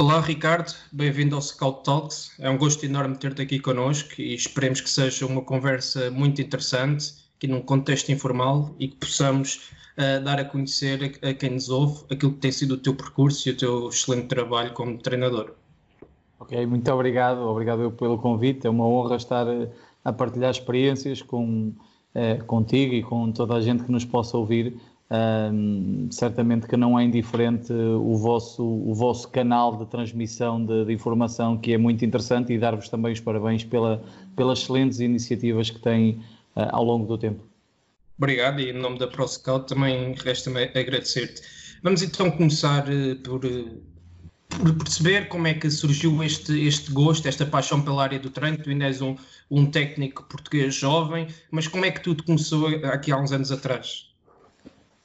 Olá Ricardo, bem-vindo ao Scout Talks. É um gosto enorme ter-te aqui connosco e esperemos que seja uma conversa muito interessante, aqui num contexto informal e que possamos uh, dar a conhecer a, a quem nos ouve aquilo que tem sido o teu percurso e o teu excelente trabalho como treinador. Ok, muito obrigado, obrigado pelo convite. É uma honra estar eh, a partilhar experiências com, eh, contigo e com toda a gente que nos possa ouvir um, certamente que não é indiferente o vosso, o vosso canal de transmissão de, de informação, que é muito interessante, e dar-vos também os parabéns pela, pelas excelentes iniciativas que têm uh, ao longo do tempo. Obrigado, e em nome da ProScout também resta-me agradecer-te. Vamos então começar uh, por, uh, por, perceber como é que surgiu este, este gosto, esta paixão pela área do treino. Tu ainda és um, um técnico português jovem, mas como é que tudo começou aqui há uns anos atrás?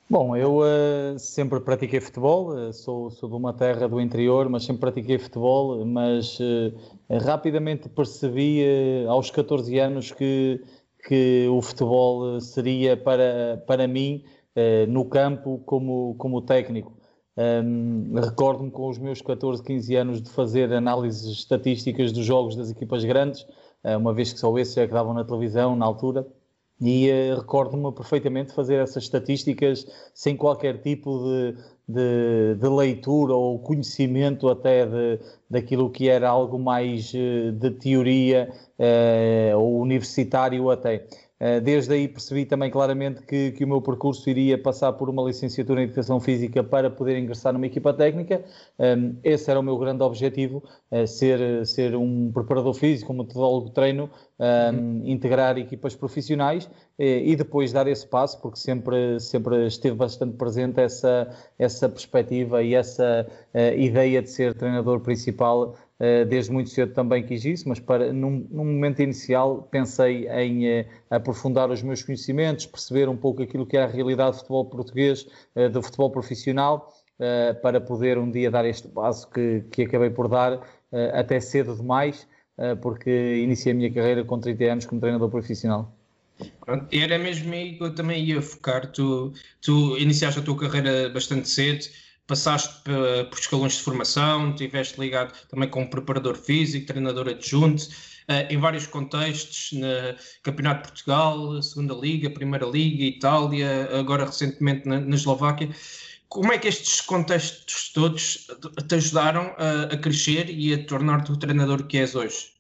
Bom, eu uh, sempre pratiquei futebol, uh, sou, sou de uma terra do interior, mas sempre pratiquei futebol, mas uh, rapidamente percebi aos 14 anos que, que o futebol seria para, para mim no campo como, como técnico. Um, Recordo-me com os meus 14, 15 anos de fazer análises estatísticas dos jogos das equipas grandes, uma vez que só esses é que davam na televisão na altura e uh, recordo-me perfeitamente fazer essas estatísticas sem qualquer tipo de, de, de leitura ou conhecimento até de, daquilo que era algo mais uh, de teoria uh, ou universitário até. Eh, desde aí percebi também claramente que, que, o meu percurso iria passar por uma licenciatura em Educação Física para poder ingressar numa equipa técnica. Ehm, esse era o meu grande objetivo, eh, ser, ser um preparador físico, um metodólogo de treino, ehm, uhum. integrar equipas profissionais eh, e depois dar esse passo, porque sempre, sempre esteve bastante presente essa, essa perspectiva e essa ideia de ser treinador principal desde muito cedo também quis isso, mas para, num, num momento inicial pensei em uh, aprofundar os meus conhecimentos, perceber um pouco aquilo que é a realidade do futebol português, uh, do futebol profissional, para poder um dia dar este passo que, que acabei por dar até cedo demais, porque iniciei a minha carreira com 30 anos como treinador profissional. Era mesmo aí que eu também ia focar. Tu, tu iniciaste a tua carreira bastante cedo, passaste por escalões de formação, estiveste ligado também como preparador físico, treinador adjunto, uh, em vários contextos, na Campeonato de Portugal, Segunda Liga, Primeira Liga, Itália, agora recentemente na, Eslováquia. Como é que estes contextos todos te ajudaram a crescer e a tornar-te o treinador que és hoje?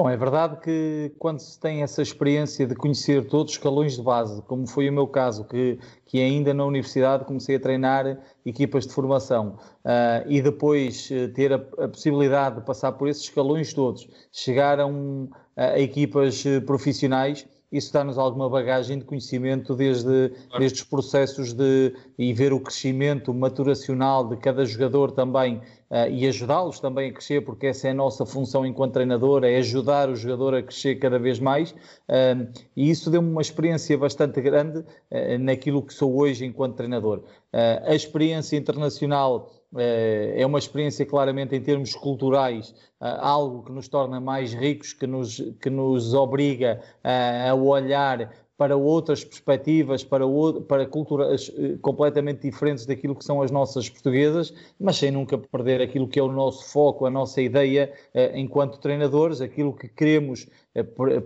Bom, é verdade que quando se tem essa experiência de conhecer todos os escalões de base, como foi o meu caso, que, que ainda na universidade comecei a treinar equipas de formação uh, e depois uh, ter a, a, possibilidade de passar por esses escalões todos, chegar a, um, a equipas uh, profissionais, isso dá-nos alguma bagagem de conhecimento desde, os processos de e ver o crescimento maturacional de cada jogador também uh, e ajudá-los também a crescer, porque essa é a nossa função enquanto treinador, é ajudar o jogador a crescer cada vez mais. Uh, e isso deu-me uma experiência bastante grande uh, naquilo que sou hoje enquanto treinador. a experiência internacional é uma experiência claramente em termos culturais, algo que nos torna mais ricos, que nos, que nos obriga a olhar para outras perspectivas, para, para culturas eh, completamente diferentes daquilo que são as nossas portuguesas, mas sem nunca perder aquilo que é o nosso foco, a nossa ideia eh, enquanto treinadores, aquilo que queremos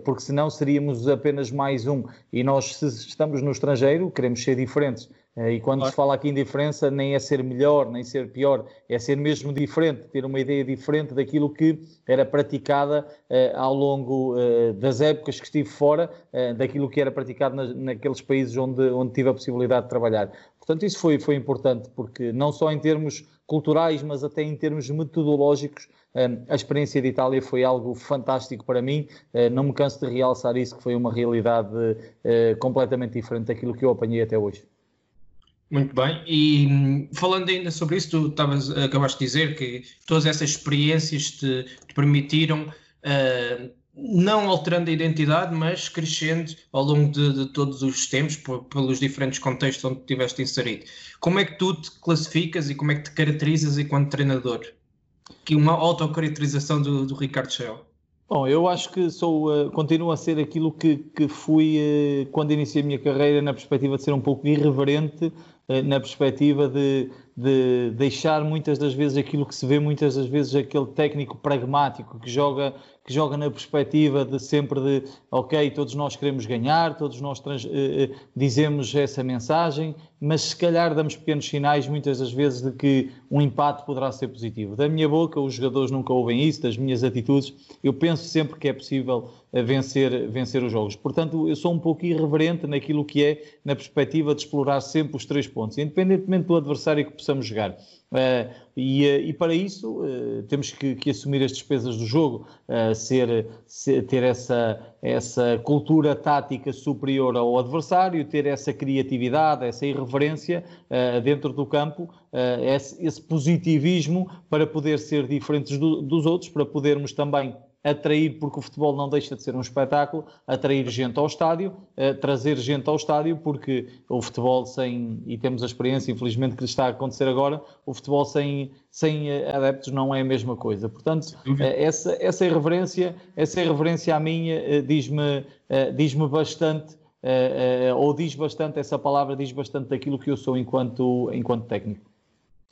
porque senão seríamos apenas mais um. E nós, se estamos no estrangeiro, queremos ser diferentes. E quando claro. se fala aqui em diferença, nem é ser melhor, nem ser pior, é ser mesmo diferente, ter uma ideia diferente daquilo que era praticada uh, ao longo uh, das épocas que estive fora, daquilo que era praticado na, naqueles países onde, onde tive a possibilidade de trabalhar. Portanto, isso foi, foi importante, porque não só em termos culturais, mas até em termos metodológicos, a experiência de Itália foi algo fantástico para mim. Não me canso de realçar isso, que foi uma realidade completamente diferente daquilo que eu apanhei até hoje. Muito bem, e hum, falando ainda sobre isso, tu estavas, acabaste de dizer que todas essas experiências te, te permitiram, uh, não alterando a identidade, mas crescendo ao longo de, de todos os tempos, pelos diferentes contextos onde estiveste inserido. Como é que tu te classificas e como é que te caracterizas enquanto treinador? Que uma autocaracterização do, do Ricardo Shell. Bom, eu acho que sou, uh, continuo a ser aquilo que, que fui uh, quando iniciei a minha carreira, na perspectiva de ser um pouco irreverente eh, na perspectiva de, de, deixar muitas das vezes aquilo que se vê muitas das vezes aquele técnico pragmático que joga que joga na perspectiva de sempre de ok todos nós queremos ganhar todos nós trans, eh, eh, dizemos essa mensagem mas se calhar damos pequenos sinais muitas das vezes de que um empate poderá ser positivo da minha boca os jogadores nunca ouvem isso das minhas atitudes eu penso sempre que é possível vencer, vencer os jogos. Portanto, eu sou um pouco irreverente naquilo que é na perspectiva de explorar sempre os três pontos, independentemente do adversário que possamos jogar. Uh, e, uh, e, para isso uh, temos que, que, assumir as despesas do jogo, ser, ser, ter essa, essa cultura tática superior ao adversário, ter essa criatividade, essa irreverência dentro do campo, esse, esse, positivismo para poder ser diferentes do, dos outros, para podermos também atrair, porque o futebol não deixa de ser um espetáculo, atrair gente ao estádio, uh, trazer gente ao estádio, porque o futebol sem, e temos a experiência, infelizmente, que está a acontecer agora, o futebol sem, sem uh, adeptos não é a mesma coisa. Portanto, uh, essa, essa irreverência, essa irreverência a minha diz-me diz bastante, ou diz bastante, essa palavra diz bastante daquilo que eu sou enquanto, enquanto técnico.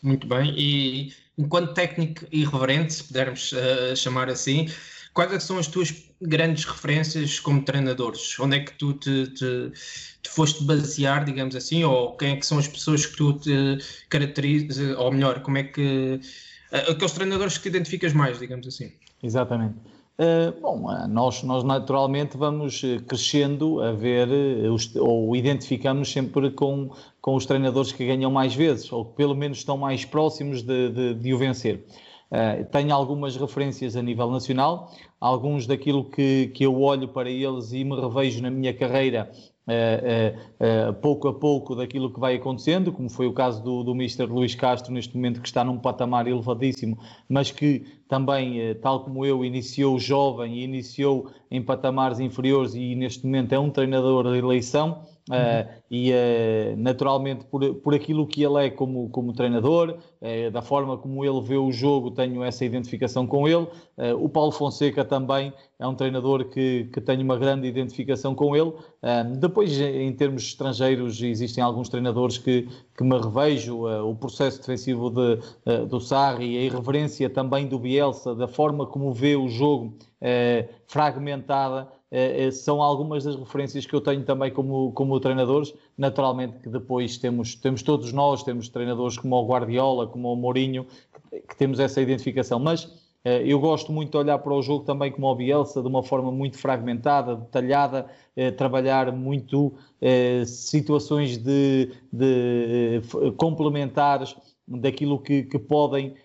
Muito bem, e enquanto técnico irreverente, se pudermos chamar assim, Quais é são as tuas grandes referências como treinadores? Onde é que tu te, te, te, foste basear, digamos assim, ou quem é que são as pessoas que tu te caracterizas, ou melhor, como é que aqueles treinadores que te identificas mais, digamos assim? Exatamente. Uh, bom, eh, nós, nós naturalmente vamos eh, crescendo a ver os, ou identificamos sempre com, com os treinadores que ganham mais vezes, ou que pelo menos estão mais próximos de, de, de o vencer. Uh, tenho algumas referências a nível nacional, alguns daquilo que, que eu olho para eles e me revejo na minha carreira uh, uh, pouco a pouco daquilo que vai acontecendo, como foi o caso do, do Mr. Luís Castro, neste momento que está num patamar elevadíssimo, mas que também, tal como eu, iniciou jovem e iniciou em patamares inferiores e neste momento é um treinador de eleição. Uh, e uh, naturalmente por, por aquilo que ele é como, como treinador, uh, da forma como ele vê o jogo, tenho essa identificação com ele. o Paulo Fonseca também é um treinador que, que tenho uma grande identificação com ele. depois, em termos estrangeiros, existem alguns treinadores que, que me revejo, o processo defensivo de, do Sarri, a irreverência também do Bielsa, da forma como vê o jogo fragmentada. Eh, eh, são algumas das referências que eu tenho também como, como treinadores. Naturalmente que depois temos, temos todos nós, temos treinadores como o Guardiola, como o Mourinho, que, temos essa identificação, mas eh, eu gosto muito de olhar para o jogo também como o Bielsa, de uma forma muito fragmentada, detalhada, trabalhar muito situações de, de complementares daquilo que, que podem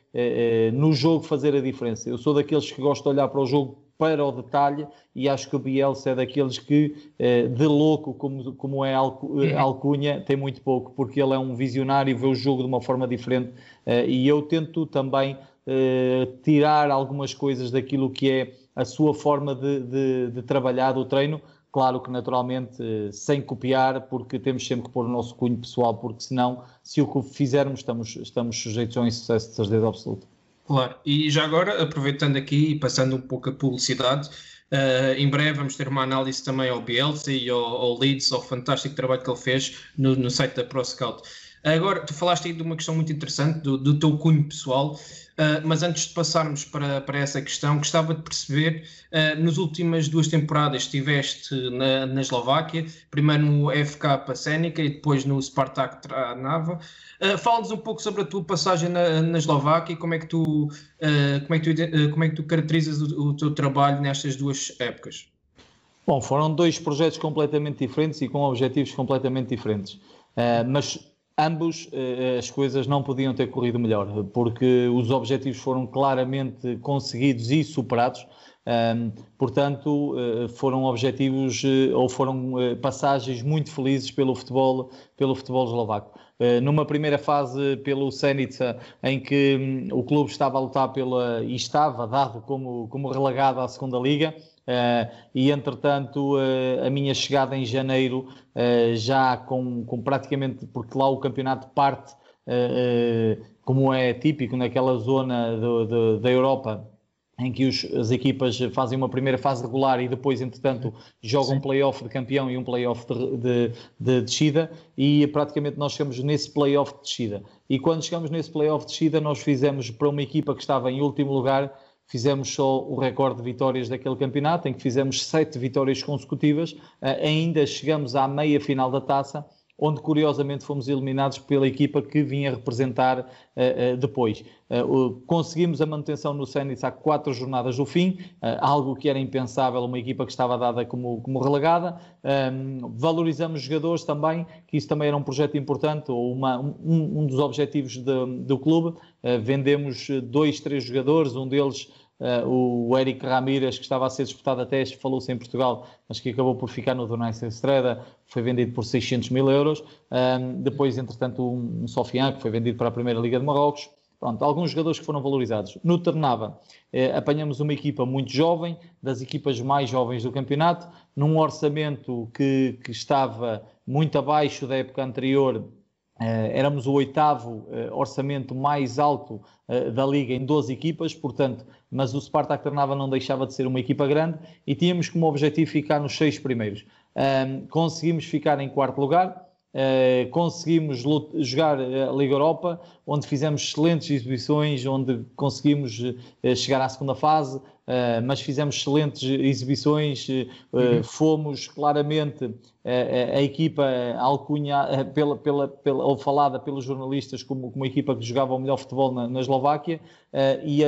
no jogo fazer a diferença. Eu sou daqueles que gosto de olhar para o jogo para o detalhe e acho que o Bielsa é daqueles que eh, de louco, como, como é uhum. Alcunha, tem muito pouco, porque ele é um visionário, vê o jogo de uma forma diferente eh, e eu tento também eh, tirar algumas coisas daquilo que é a sua forma de, de, de trabalhar do treino, claro que naturalmente sem copiar, porque temos sempre que pôr o nosso cunho pessoal, porque senão, se o que fizermos, estamos, estamos sujeitos a um insucesso de certeza absoluta. Claro, e já agora, aproveitando aqui e passando um pouco a publicidade, uh, em breve vamos ter uma análise também ao Bielsa e ao, ao Leeds, ao fantástico trabalho que ele fez no, no site da ProScout. Agora, tu falaste aí de uma questão muito interessante do, do teu cunho pessoal, uh, mas antes de passarmos para, para essa questão, gostava de perceber, uh, nas últimas duas temporadas estiveste na, na Eslováquia, primeiro no FK Senica e depois no Spartak Trnava. Uh, Fala-nos um pouco sobre a tua passagem na, na Eslováquia e como é que tu, como é que tu, como é que tu caracterizas o, o teu trabalho nestas duas épocas. Bom, foram dois projetos completamente diferentes e com objetivos completamente diferentes. Mas ambos uh, as coisas não podiam ter corrido melhor, porque os objetivos foram claramente conseguidos e superados. Portanto, uh, foram objetivos ou foram passagens muito felizes pelo futebol, pelo futebol eslovaco. numa primeira fase pelo Senica, em que um, o clube estava a lutar pela e estava dado como, como relegado à segunda liga, e entretanto uh, a minha chegada em janeiro uh, já com, com, praticamente porque lá o campeonato parte como é típico naquela zona do, do, da Europa em que os, as equipas fazem uma primeira fase regular e depois, entretanto, jogam Sim. um play-off de campeão e um play-off de, de, de, descida e praticamente nós chegamos nesse play-off de descida. E quando chegamos nesse play-off de descida, nós fizemos para uma equipa que estava em último lugar, fizemos só o recorde de vitórias daquele campeonato, em que fizemos sete vitórias consecutivas, uh, ainda chegamos à meia final da taça, onde curiosamente fomos eliminados pela equipa que vinha representar uh, uh, depois. Uh, conseguimos a manutenção no Sénix há quatro jornadas do fim, algo que era impensável, uma equipa que estava dada como, como relegada. Um, valorizamos jogadores também, que isso também era um projeto importante, ou uma, um, um dos objetivos de, do clube. vendemos dois, três jogadores, um deles Uh, o Eric Ramírez, que estava a ser disputado até, falou-se em Portugal, mas que acabou por ficar no Donetsk Estrada, foi vendido por 600 mil euros. Um, depois, entretanto, um, um Sofian, que foi vendido para a Primeira Liga de Marrocos. Pronto, alguns jogadores que foram valorizados. No Ternava, eh, apanhamos uma equipa muito jovem, das equipas mais jovens do campeonato, num orçamento que, que estava muito abaixo da época anterior éramos o oitavo uh, orçamento mais alto uh, da Liga em 12 equipas, portanto, mas o Spartak Trnava não deixava de ser uma equipa grande e tínhamos como objetivo ficar nos seis primeiros. conseguimos ficar em quarto lugar, conseguimos jogar a Liga Europa, onde fizemos excelentes exibições, onde conseguimos chegar à segunda fase, Uh, mas fizemos excelentes exibições, uh, uhum. fomos claramente uh, a equipa alcunha, pela, pela, pela, ou falada pelos jornalistas como, como a equipa que jogava o melhor futebol na, na Eslováquia e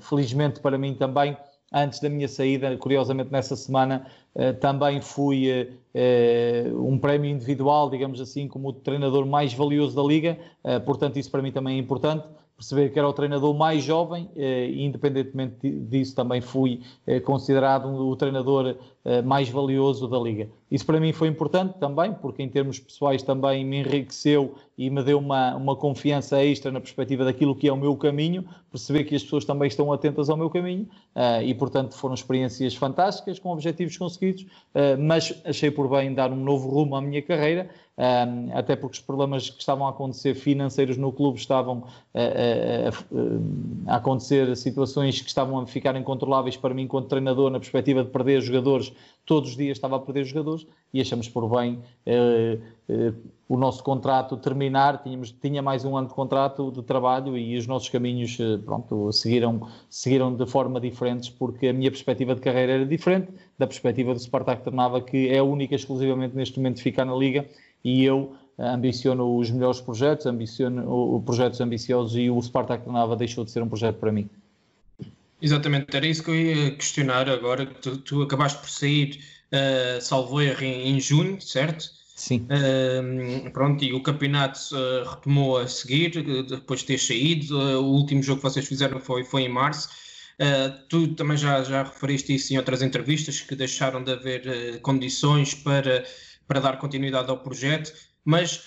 felizmente para mim também antes da minha saída, curiosamente nessa semana, também fui um prémio individual, digamos assim, como o treinador mais valioso da Liga, portanto isso para mim também é importante, perceber que era o treinador mais jovem eh, e, independentemente disso, também fui eh, considerado o treinador eh, mais valioso da Liga. Isso para mim foi importante também, porque em termos pessoais também me enriqueceu e me deu uma, uma confiança extra na perspectiva daquilo que é o meu caminho, perceber que as pessoas também estão atentas ao meu caminho e, portanto, foram experiências fantásticas, com objetivos conseguidos, mas achei por bem dar um novo rumo à minha carreira um, até porque os problemas que estavam a acontecer financeiros no clube estavam a, acontecer situações que estavam a ficar incontroláveis para mim enquanto treinador na perspectiva de perder jogadores, todos os dias estava a perder jogadores e achamos por bem uh, uh, o nosso contrato terminar, tínhamos, tinha mais um ano de contrato de trabalho e os nossos caminhos uh, pronto, seguiram, seguiram de forma diferentes porque a minha perspectiva de carreira era diferente da perspectiva do Spartak Ternava que é única exclusivamente neste momento de ficar na Liga e eu ambiciono os melhores projetos, ambiciono projetos ambiciosos e o Spartak de Nava deixou de ser um projeto para mim. Exatamente, era isso que eu ia questionar agora, tu, tu acabaste por sair, uh, salvo erro, em, em junho, certo? Sim. Uh, pronto, e o campeonato uh, retomou a seguir, depois de ter saído, uh, o último jogo que vocês fizeram foi, foi em março. tu também já, já referiste isso em outras entrevistas, que deixaram de haver condições para para dar continuidade ao projeto, mas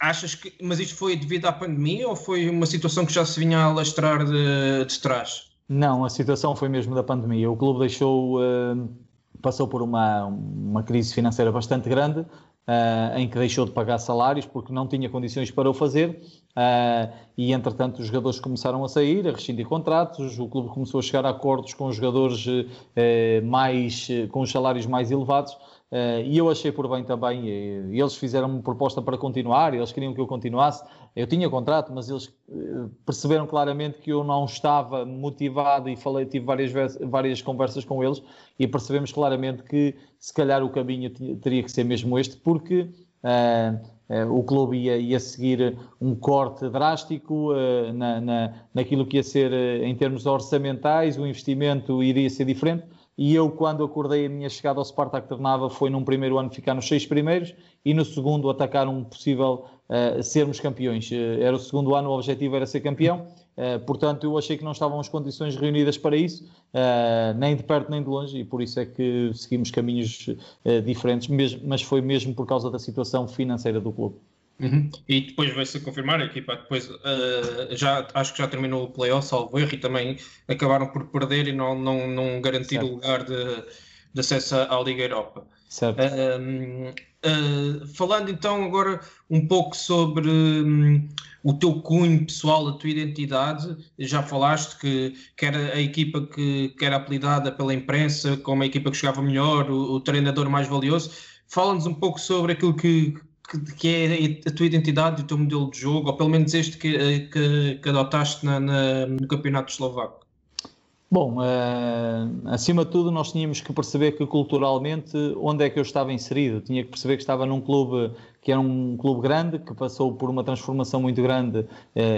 achas que mas isto foi devido à pandemia ou foi uma situação que já se vinha a alastrar de, de trás? Não, a situação foi mesmo da pandemia. O clube deixou, passou por uma, uma crise financeira bastante grande, uh, em que deixou de pagar salários porque não tinha condições para o fazer. Uh, e entretanto os jogadores começaram a sair, a rescindir contratos, o clube começou a chegar a acordos com os jogadores uh, mais, com os salários mais elevados Uh, e eu achei por bem também, e, eles fizeram uma proposta para continuar, eles queriam que eu continuasse. Eu tinha contrato, mas eles uh, perceberam claramente que eu não estava motivado e falei, tive várias, várias conversas com eles e percebemos claramente que se calhar o caminho teria que ser mesmo este, porque uh, o clube ia, ia, seguir um corte drástico na, na, naquilo que ia ser em termos orçamentais, o investimento iria ser diferente e eu, quando acordei a minha chegada ao Spartak Ternava, foi num primeiro ano ficar nos seis primeiros e no segundo atacar um possível uh, sermos campeões. Uh, era o segundo ano, o objetivo era ser campeão, uh, portanto eu achei que não estavam as condições reunidas para isso, nem de perto nem de longe, e por isso é que seguimos caminhos diferentes, mesmo, mas foi mesmo por causa da situação financeira do clube. Uhum. E depois vai-se confirmar, a equipa depois uh, já acho que já terminou o playoff, salvo erro, e também acabaram por perder e não, não, não garantir certo. o lugar de, de acesso à Liga Europa. Certo. Uh, uh, falando então agora um pouco sobre um, o teu cunho pessoal, a tua identidade, já falaste que, que era a equipa que, que era apelidada pela imprensa como a equipa que jogava melhor, o, o treinador mais valioso. Fala-nos um pouco sobre aquilo que, que, que, é a tua identidade e o teu modelo de jogo, ou pelo menos este que, que, que adotaste na, na, no campeonato eslovaco? Bom, uh, acima de tudo, nós tínhamos que perceber que culturalmente onde é que eu estava inserido. Tinha que perceber que estava num clube que era um clube grande, que passou por uma transformação muito grande uh,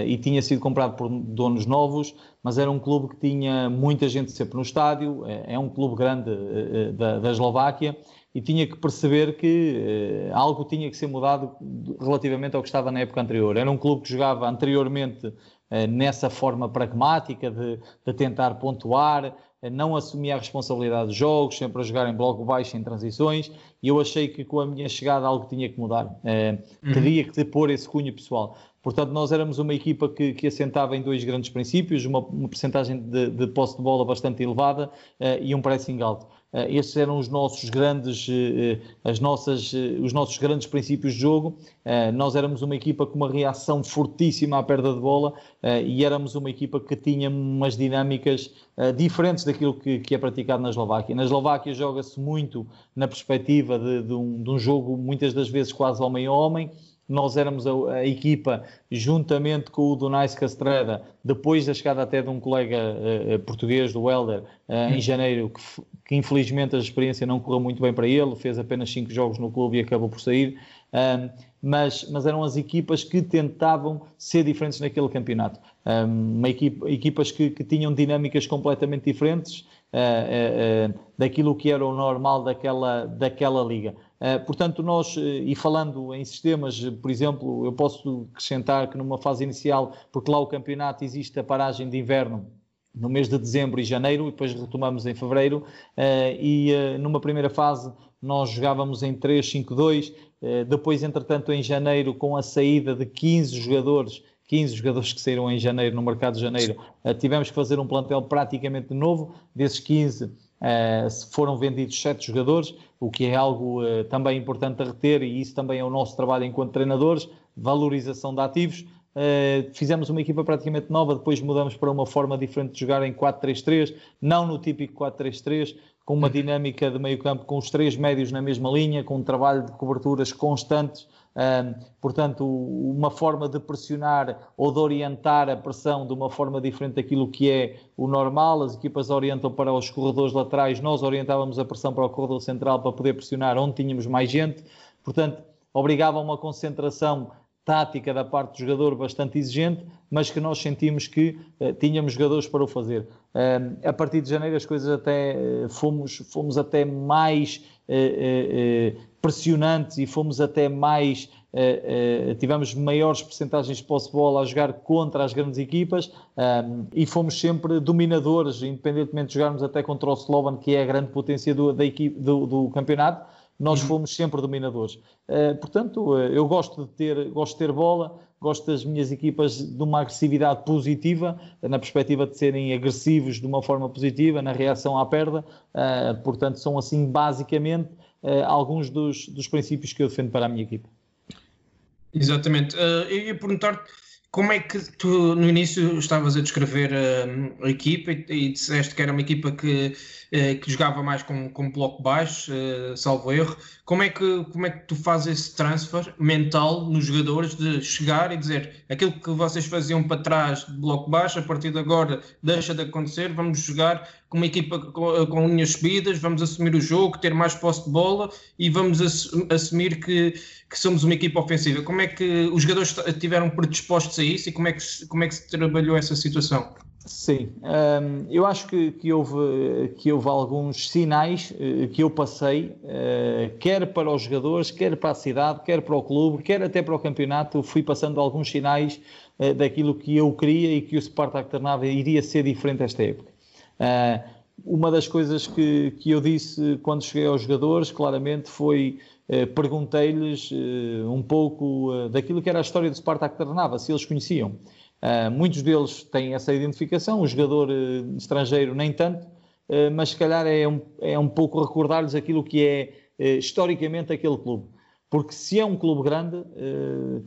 e tinha sido comprado por donos novos, mas era um clube que tinha muita gente sempre no estádio. É, é um clube grande uh, da, da Eslováquia e tinha que perceber que uh, algo tinha que ser mudado relativamente ao que estava na época anterior. Era um clube que jogava anteriormente uh, nessa forma pragmática de, de tentar pontuar, uh, não assumia a responsabilidade dos jogos, sempre a jogar em bloco baixo, em transições, e eu achei que com a minha chegada algo tinha que mudar. Uhum. Teria que pôr esse cunho pessoal. Portanto, nós éramos uma equipa que, que assentava em dois grandes princípios, uma, uma percentagem de, de posse de bola bastante elevada e um pressing alto. Uh, esses eram os nossos grandes, uh, as nossas, uh, os nossos grandes princípios de jogo. nós éramos uma equipa com uma reação fortíssima à perda de bola e éramos uma equipa que tinha umas dinâmicas diferentes daquilo que, é praticado na Eslováquia. Na Eslováquia joga-se muito na perspectiva de, de, um, de um jogo, muitas das vezes quase homem-homem nós éramos a, a, equipa, juntamente com o Donais Castreda, depois da chegada até de um colega uh, português, do Helder, uh, em janeiro, que, que, infelizmente a experiência não correu muito bem para ele, fez apenas cinco jogos no clube e acabou por sair. Um, mas, mas, eram as equipas que tentavam ser diferentes naquele campeonato. Um, equipa, equipas que, que, tinham dinâmicas completamente diferentes uh, uh, daquilo que era o normal daquela, daquela liga. Eh, portanto, nós, eh, e falando em sistemas, por exemplo, eu posso acrescentar que numa fase inicial, porque lá o campeonato existe a paragem de inverno no mês de dezembro e janeiro, e depois retomamos em fevereiro, eh, e numa primeira fase nós jogávamos em 3-5-2, depois, entretanto, em janeiro, com a saída de 15 jogadores 15 jogadores que saíram em janeiro, no mercado de janeiro, tivemos que fazer um plantel praticamente novo. Desses 15, Uh, foram vendidos sete jogadores, o que é algo uh, também importante a reter, e isso também é o nosso trabalho enquanto treinadores, valorização de ativos. Uh, fizemos uma equipa praticamente nova, depois mudamos para uma forma diferente de jogar em 4-3-3, não no típico 4-3-3, com uma dinâmica de meio campo com os três médios na mesma linha, com um trabalho de coberturas constantes, portanto, uma forma de pressionar ou de orientar a pressão de uma forma diferente daquilo que é o normal. As equipas orientam para os corredores laterais, nós orientávamos a pressão para o corredor central para poder pressionar onde tínhamos mais gente. Portanto, obrigava a uma concentração tática da parte do jogador bastante exigente, mas que nós sentimos que uh, tínhamos jogadores para o fazer. A partir de janeiro as coisas até uh, fomos, fomos até mais eh, pressionantes e fomos até mais, tivemos maiores percentagens de posse de bola a jogar contra as grandes equipas um, e fomos sempre dominadores, independentemente de jogarmos até contra o Slovan, que é a grande potência do, da equipe, do, do campeonato, nós uhum. fomos sempre dominadores. Uh, portanto, uh, eu gosto de, ter, gosto de ter bola, gosto das minhas equipas de uma agressividade positiva, na perspectiva de serem agressivos de uma forma positiva, na reação à perda. Uh, portanto, são assim, basicamente, alguns dos, dos princípios que eu defendo para a minha equipa. Exatamente. eu ia perguntar-te como é que tu no início estavas a descrever a, a equipa e, e, disseste que era uma equipa que, eh, que jogava mais com, com bloco baixo, salvo erro. Como é, que, como é que tu fazes esse transfer mental nos jogadores de chegar e dizer aquilo que vocês faziam para trás de bloco baixo, a partir de agora deixa de acontecer, vamos jogar com uma equipa com, com linhas subidas, vamos assumir o jogo, ter mais posse de bola e vamos assumir que, que somos uma equipa ofensiva. Como é que os jogadores estiveram predispostos a isso e como é que, como é que se trabalhou essa situação? Sim, um, eu acho que, que, houve, que houve alguns sinais uh, que eu passei, uh, quer para os jogadores, quer para a cidade, quer para o clube, quer até para o campeonato, fui passando alguns sinais uh, daquilo que eu queria e que o Spartak Ternava iria ser diferente esta época. uma das coisas que, que eu disse quando cheguei aos jogadores, claramente, foi perguntei-lhes um pouco daquilo que era a história do Spartak Ternava, se eles conheciam. Uh, muitos deles têm essa identificação, o jogador uh, estrangeiro nem tanto, uh, mas se calhar é um, é um pouco recordar-lhes aquilo que é historicamente aquele clube. Porque se é um clube grande,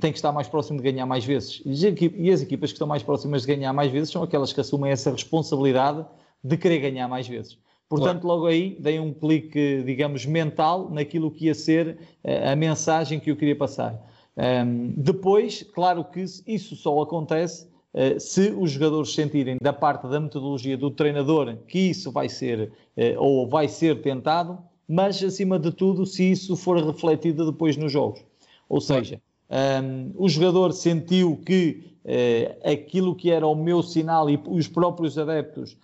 tem que estar mais próximo de ganhar mais vezes. E as equipas que estão mais próximas de ganhar mais vezes são aquelas que assumem essa responsabilidade de querer ganhar mais vezes. Portanto, claro. logo aí dei um clique, digamos, mental naquilo que ia ser a mensagem que eu queria passar. Um, depois, claro que isso só acontece uh, se os jogadores sentirem da parte da metodologia do treinador que isso vai ser uh, ou vai ser tentado, mas acima de tudo, se isso for refletido depois nos jogos. Ou seja, um, o jogador sentiu que uh, aquilo que era o meu sinal e os próprios adeptos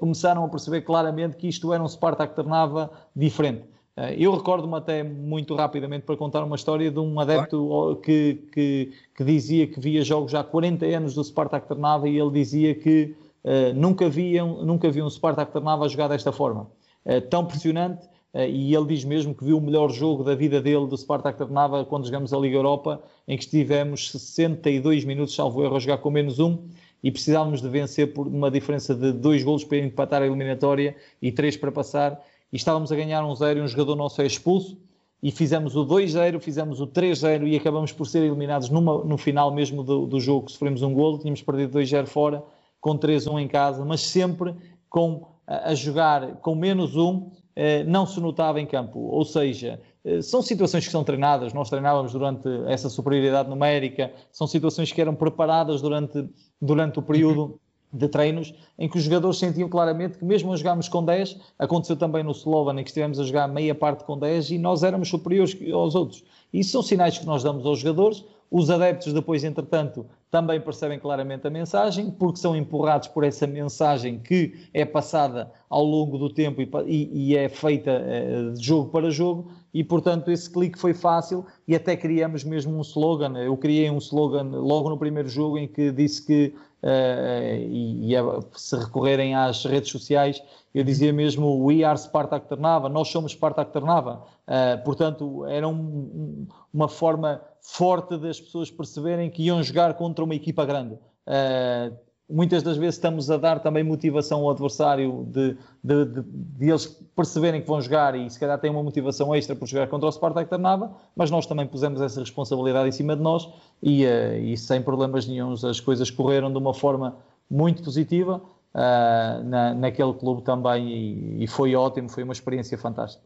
começaram a perceber claramente que isto era um Spartak Ternava diferente. Eh, eu recordo-me até muito rapidamente para contar uma história de um adepto que, que, que, dizia que via jogos já há 40 anos do Spartak Trnava e ele dizia que uh, nunca, via, nunca viu um Spartak Trnava jogar desta forma. Uh, tão pressionante, uh, e ele diz mesmo que viu o melhor jogo da vida dele do Spartak Trnava quando jogamos a Liga Europa, em que estivemos 62 minutos, salvo erro, a jogar com menos um, e precisávamos de vencer por uma diferença de dois golos para empatar a eliminatória e três para passar e estávamos a ganhar um zero e um jogador nosso é expulso. E fizemos o 2-0, fizemos o 3-0 e acabamos por ser eliminados numa, no final mesmo do, do jogo, sofremos um golo, tínhamos perdido 2-0 fora, com 3-1 em casa, mas sempre com a, jogar com menos um, eh, não se notava em campo. Ou seja, eh, são situações que são treinadas, nós treinávamos durante essa superioridade numérica, são situações que eram preparadas durante, durante o período de treinos em que os jogadores sentiam claramente que mesmo a jogarmos com 10, aconteceu também no Slovan em que estivemos a jogar meia parte com 10 e nós éramos superiores aos outros. Isso são sinais que nós damos aos jogadores, os adeptos depois, entretanto, também percebem claramente a mensagem, porque são empurrados por essa mensagem que é passada ao longo do tempo e, e, e é feita eh, de jogo para jogo, e portanto esse clique foi fácil e até criamos mesmo um slogan. Eu criei um slogan logo no primeiro jogo em que disse que e, e é, se recorrerem às redes sociais, eu dizia mesmo We are Spartak Ternava, nós somos Spartak Ternava. Uh, portanto, era um, uma forma forte das pessoas perceberem que iam jogar contra uma equipa grande. Uh, muitas das vezes estamos a dar também motivação ao adversário de, de, de, de, eles perceberem que vão jogar e se calhar têm uma motivação extra por jogar contra o Spartak Ternava, mas nós também pusemos essa responsabilidade em cima de nós e, uh, e sem problemas nenhums as coisas correram de uma forma muito positiva uh, na, naquele clube também e, e, foi ótimo, foi uma experiência fantástica.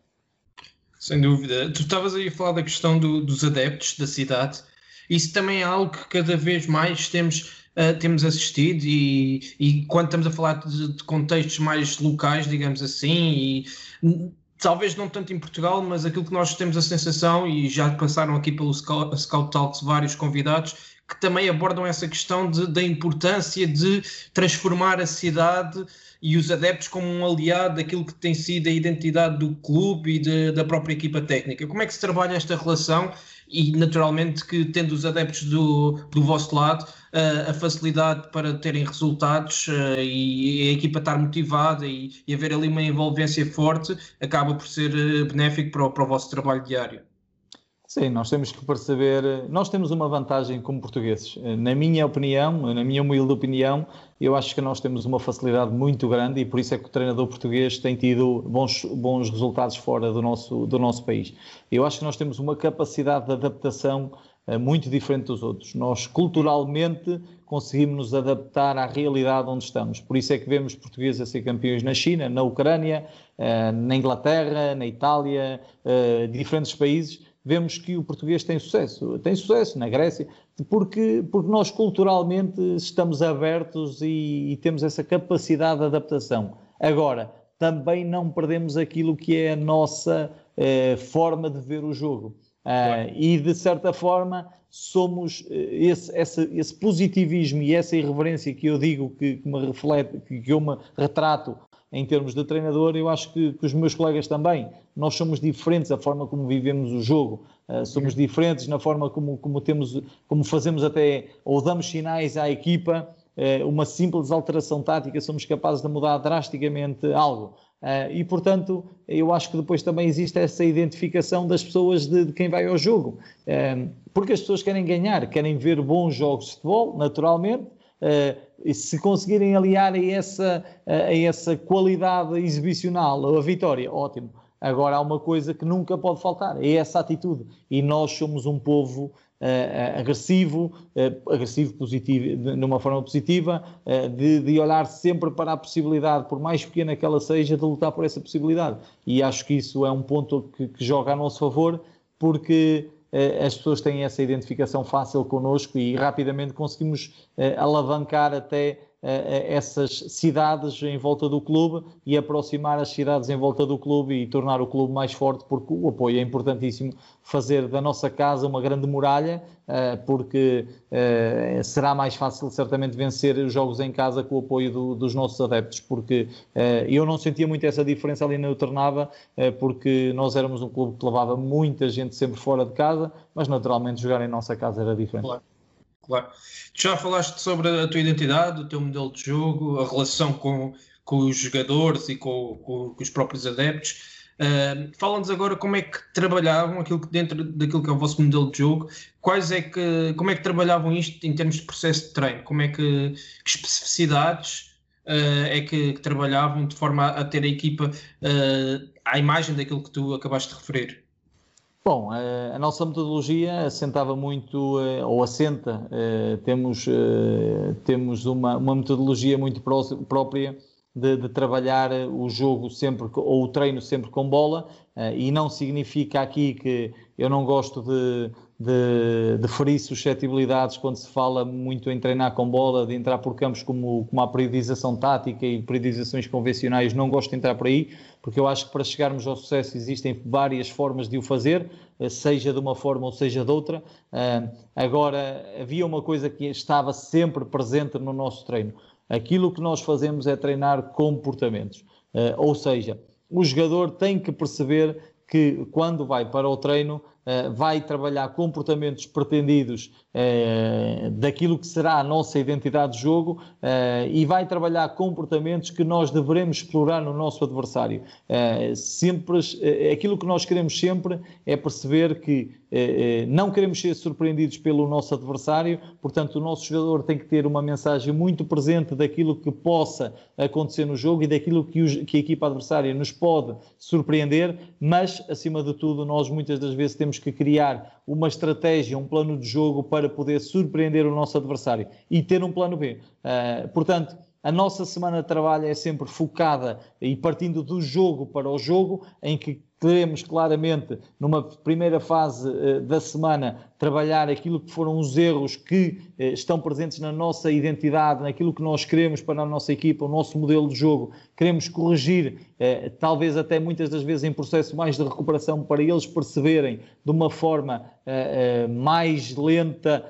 Sem dúvida. Tu estavas aí a falar da questão do, dos adeptos da cidade. Isso também é algo que cada vez mais temos uh, temos assistido e, e, quando estamos a falar de, de, contextos mais locais, digamos assim, e talvez não tanto em Portugal, mas aquilo que nós temos a sensação, e já passaram aqui pelo Scout, Scout Talks vários convidados, que também abordam essa questão de, da importância de transformar a cidade e os adeptos como um aliado daquilo que tem sido a identidade do clube e de, da própria equipa técnica. Como é que se trabalha esta relação e naturalmente que tendo os adeptos do, do vosso lado uh, a facilidade para terem resultados uh, e a equipa estar motivada e, e, haver ali uma envolvência forte acaba por ser uh, benéfico para o, para o vosso trabalho diário. Sim, nós temos que perceber, nós temos uma vantagem como portugueses. Na minha opinião, na minha humilde opinião, eu acho que nós temos uma facilidade muito grande e por isso é que o treinador português tem tido bons, bons resultados fora do nosso, do nosso país. Eu acho que nós temos uma capacidade de adaptação muito diferente dos outros. Nós, culturalmente, conseguimos nos adaptar à realidade onde estamos. Por isso é que vemos portugueses a ser campeões na China, na Ucrânia, uh, na Inglaterra, na Itália, uh, diferentes países. Vemos que o português tem sucesso, tem sucesso na Grécia, porque, porque nós culturalmente estamos abertos e, e temos essa capacidade de adaptação. Agora, também não perdemos aquilo que é a nossa uh, forma de ver o jogo. Uh, e de certa forma somos eh, esse, esse, esse, positivismo e essa irreverência que eu digo que, que me reflete, que, eu me retrato em termos de treinador, eu acho que, que, os meus colegas também. Nós somos diferentes a forma como vivemos o jogo, uh, somos diferentes na forma como, como temos, como fazemos até ou damos sinais à equipa. Uh, uma simples alteração tática, somos capazes de mudar drasticamente algo. Uh, e, portanto, eu acho que depois também existe essa identificação das pessoas de, de quem vai ao jogo. Porque as pessoas querem ganhar, querem ver bons jogos de futebol, naturalmente, uh, e se conseguirem aliar a essa, a essa qualidade exibicional a vitória, ótimo. Agora há uma coisa que nunca pode faltar, é essa atitude. E nós somos um povo uh, agressivo, uh, agressivo positivo, de, de, uma forma positiva, uh, de, de, olhar sempre para a possibilidade, por mais pequena que ela seja, de lutar por essa possibilidade. E acho que isso é um ponto que, que joga a nosso favor, porque as pessoas têm essa identificação fácil connosco e rapidamente conseguimos alavancar até essas cidades em volta do clube e aproximar as cidades em volta do clube e tornar o clube mais forte, porque o apoio é importantíssimo. Fazer da nossa casa uma grande muralha, eh, porque eh, será mais fácil, certamente, vencer os jogos em casa com o apoio do, dos nossos adeptos, porque eh, eu não sentia muito essa diferença ali na Ternava, porque nós éramos um clube que levava muita gente sempre fora de casa, mas naturalmente jogar em nossa casa era diferente. Claro. Claro. Tu já falaste sobre a tua identidade, o teu modelo de jogo, a relação com, com os jogadores e com, com, com os próprios adeptos. Uh, Fala-nos agora como é que trabalhavam aquilo que dentro daquilo que é o vosso modelo de jogo, quais é que, como é que trabalhavam isto em termos de processo de treino, como é que, que especificidades uh, é que, que, trabalhavam de forma a, a ter a equipa uh, à imagem daquilo que tu acabaste de referir? Bom, a, a nossa metodologia assentava muito, eh, ou assenta, eh, temos, eh, temos uma, uma metodologia muito própria de, de, trabalhar o jogo sempre, ou o treino sempre com bola, e não significa aqui que eu não gosto de, de, de ferir suscetibilidades quando se fala muito em treinar com bola, de entrar por campos como, como a periodização tática e periodizações convencionais, não gosto de entrar por aí, porque eu acho que para chegarmos ao sucesso existem várias formas de o fazer, eh, seja de uma forma ou seja de outra. Eh, agora, havia uma coisa que estava sempre presente no nosso treino. Aquilo que nós fazemos é treinar comportamentos. Eh, ou seja, o jogador tem que perceber que quando vai para o treino vai trabalhar comportamentos pretendidos uh, daquilo que será a nossa identidade de jogo uh, e vai trabalhar comportamentos que nós devemos explorar no nosso adversário. sempre, aquilo que nós queremos sempre é perceber que não queremos ser surpreendidos pelo nosso adversário, portanto, o nosso jogador tem que ter uma mensagem muito presente daquilo que possa acontecer no jogo e daquilo que, que a equipa adversária nos pode surpreender, mas, acima de tudo, nós muitas das vezes temos que criar uma estratégia, um plano de jogo para poder surpreender o nosso adversário e ter um plano B. Uh, portanto, a nossa semana de trabalho é sempre focada e partindo do jogo para o jogo, em que queremos claramente, numa primeira fase uh, da semana, trabalhar aquilo que foram os erros que uh, estão presentes na nossa identidade, naquilo que nós queremos para a nossa equipa, o nosso modelo de jogo. Queremos corrigir, uh, talvez até muitas das vezes em processo mais de recuperação, para eles perceberem de uma forma mais lenta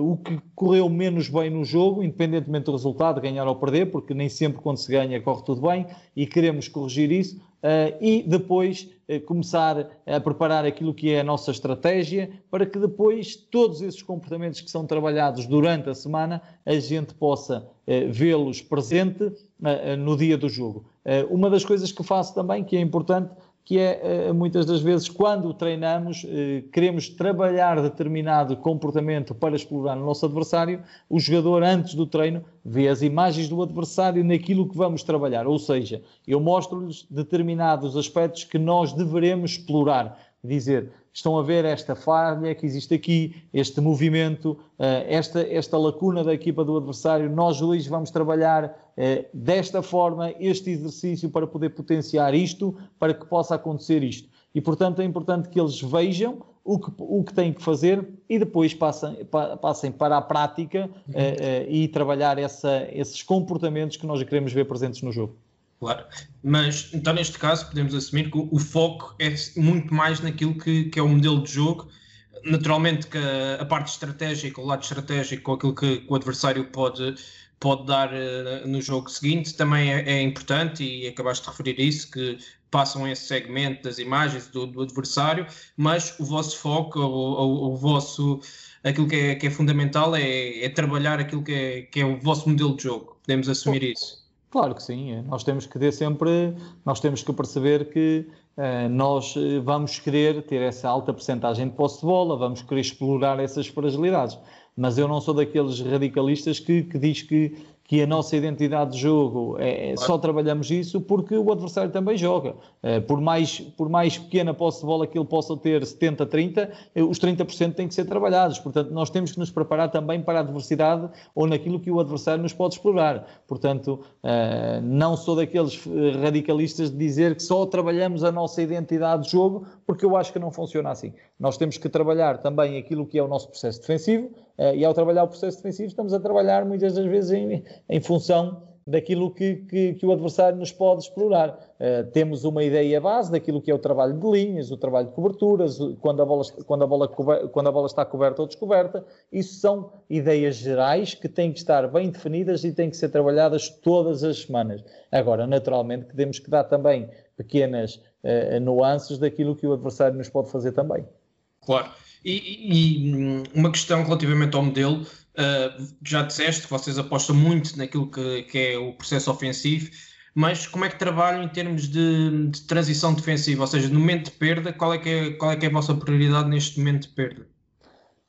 o que correu menos bem no jogo, independentemente do resultado, ganhar ou perder, porque nem sempre quando se ganha corre tudo bem, e queremos corrigir isso e depois uh, começar a preparar aquilo que é a nossa estratégia para que depois todos esses comportamentos que são trabalhados durante a semana a gente possa uh, vê-los presente no dia do jogo. uma das coisas que faço também, que é importante, que é muitas das vezes quando treinamos, queremos trabalhar determinado comportamento para explorar o nosso adversário, o jogador antes do treino vê as imagens do adversário naquilo que vamos trabalhar, ou seja, eu mostro-lhes determinados aspectos que nós deveremos explorar. Dizer estão a ver esta falha que existe aqui, este movimento, esta, esta lacuna da equipa do adversário, nós Luís vamos trabalhar desta forma este exercício para poder potenciar isto, para que possa acontecer isto. E, portanto, é importante que eles vejam o que, o que têm que fazer e depois passem, passem para a prática uhum. uh, uh, e trabalhar essa, esses comportamentos que nós queremos ver presentes no jogo. Claro, mas então neste caso podemos assumir que o, foco é muito mais naquilo que, que é o modelo de jogo. Naturalmente que a, a parte estratégica, o lado estratégico, aquilo que, que o adversário pode, pode dar uh, no jogo seguinte também é, é, importante e acabaste de referir isso, que passam esse segmento das imagens do, do adversário, mas o vosso foco, o, vosso, aquilo que é, que é fundamental é, é, trabalhar aquilo que é, que é o vosso modelo de jogo. Podemos assumir isso? Claro que sim. Nós temos que ter sempre, nós temos que perceber que uh, nós eh, vamos querer ter essa alta percentagem de posse de bola, vamos querer explorar essas fragilidades. Mas eu não sou daqueles radicalistas que, que diz que que a nossa identidade de jogo é, é só trabalhamos isso porque o adversário também joga. É, por, mais, por mais pequena posse de bola que ele possa ter, 70-30, eh, os 30% têm que ser trabalhados. Portanto, nós temos que nos preparar também para a adversidade ou naquilo que o adversário nos pode explorar. Portanto, é, não sou daqueles eh, radicalistas de dizer que só trabalhamos a nossa identidade de jogo, porque eu acho que não funciona assim. Nós temos que trabalhar também aquilo que é o nosso processo defensivo, eh, e ao trabalhar o processo defensivo, estamos a trabalhar muitas das vezes em, em função daquilo que, que, que, o adversário nos pode explorar. Uh, temos uma ideia base daquilo que é o trabalho de linhas, o trabalho de coberturas, quando a bola, quando a bola, quando a bola está coberta ou descoberta. Isso são ideias gerais que têm que estar bem definidas e têm que ser trabalhadas todas as semanas. Agora, naturalmente, que temos que dar também pequenas uh, nuances daquilo que o adversário nos pode fazer também. Claro. E, e, hum, uma questão relativamente ao modelo, uh, já disseste que vocês apostam muito naquilo que, que, é o processo ofensivo, mas como é que trabalham em termos de, de, transição defensiva? Ou seja, no momento de perda, qual é, que é, qual é que é a vossa prioridade neste momento de perda?